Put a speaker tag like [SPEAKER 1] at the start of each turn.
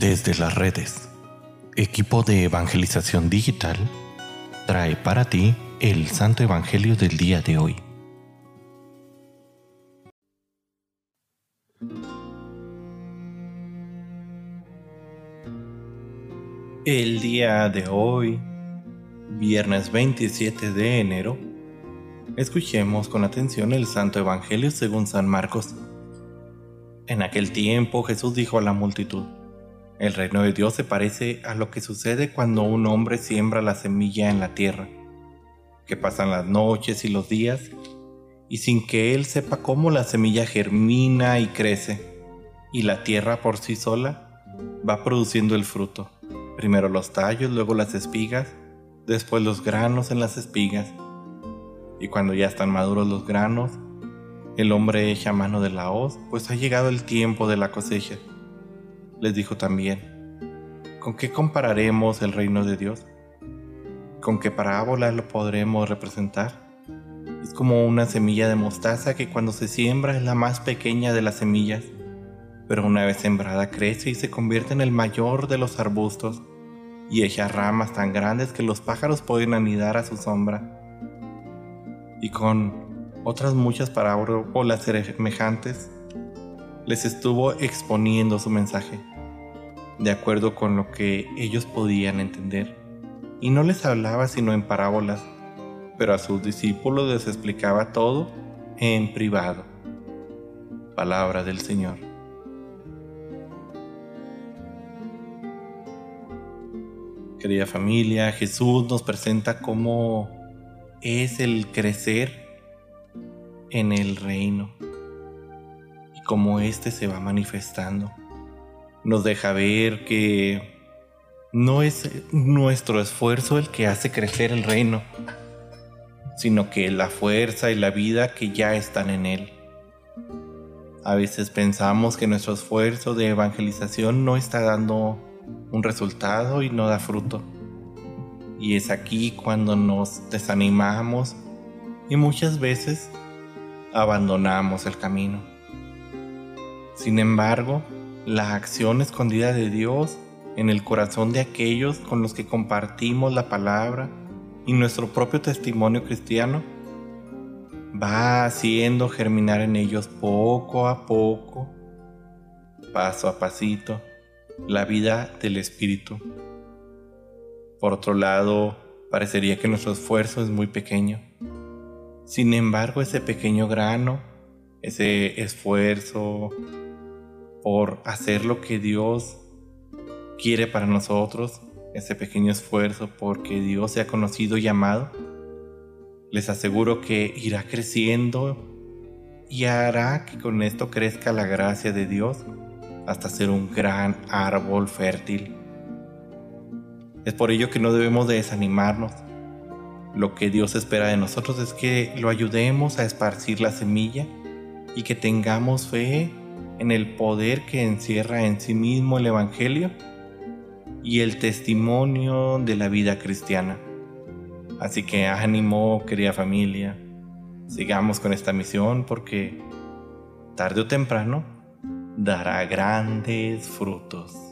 [SPEAKER 1] Desde las redes, equipo de evangelización digital trae para ti el Santo Evangelio del día de hoy. El día de hoy, viernes 27 de enero, escuchemos con atención el Santo Evangelio según San Marcos. En aquel tiempo Jesús dijo a la multitud, el reino de Dios se parece a lo que sucede cuando un hombre siembra la semilla en la tierra, que pasan las noches y los días, y sin que él sepa cómo la semilla germina y crece, y la tierra por sí sola va produciendo el fruto, primero los tallos, luego las espigas, después los granos en las espigas, y cuando ya están maduros los granos, el hombre echa mano de la hoz, pues ha llegado el tiempo de la cosecha les dijo también, ¿con qué compararemos el reino de Dios? ¿Con qué parábola lo podremos representar? Es como una semilla de mostaza que cuando se siembra es la más pequeña de las semillas, pero una vez sembrada crece y se convierte en el mayor de los arbustos y echa ramas tan grandes que los pájaros pueden anidar a su sombra. Y con otras muchas parábolas semejantes, les estuvo exponiendo su mensaje de acuerdo con lo que ellos podían entender, y no les hablaba sino en parábolas, pero a sus discípulos les explicaba todo en privado. Palabra del Señor. Querida familia, Jesús nos presenta cómo es el crecer en el reino y cómo éste se va manifestando nos deja ver que no es nuestro esfuerzo el que hace crecer el reino, sino que la fuerza y la vida que ya están en él. A veces pensamos que nuestro esfuerzo de evangelización no está dando un resultado y no da fruto. Y es aquí cuando nos desanimamos y muchas veces abandonamos el camino. Sin embargo, la acción escondida de Dios en el corazón de aquellos con los que compartimos la palabra y nuestro propio testimonio cristiano va haciendo germinar en ellos poco a poco, paso a pasito, la vida del Espíritu. Por otro lado, parecería que nuestro esfuerzo es muy pequeño. Sin embargo, ese pequeño grano, ese esfuerzo, por hacer lo que Dios quiere para nosotros, ese pequeño esfuerzo porque Dios se ha conocido y amado, les aseguro que irá creciendo y hará que con esto crezca la gracia de Dios hasta ser un gran árbol fértil. Es por ello que no debemos de desanimarnos. Lo que Dios espera de nosotros es que lo ayudemos a esparcir la semilla y que tengamos fe en el poder que encierra en sí mismo el Evangelio y el testimonio de la vida cristiana. Así que ánimo, querida familia, sigamos con esta misión porque tarde o temprano dará grandes frutos.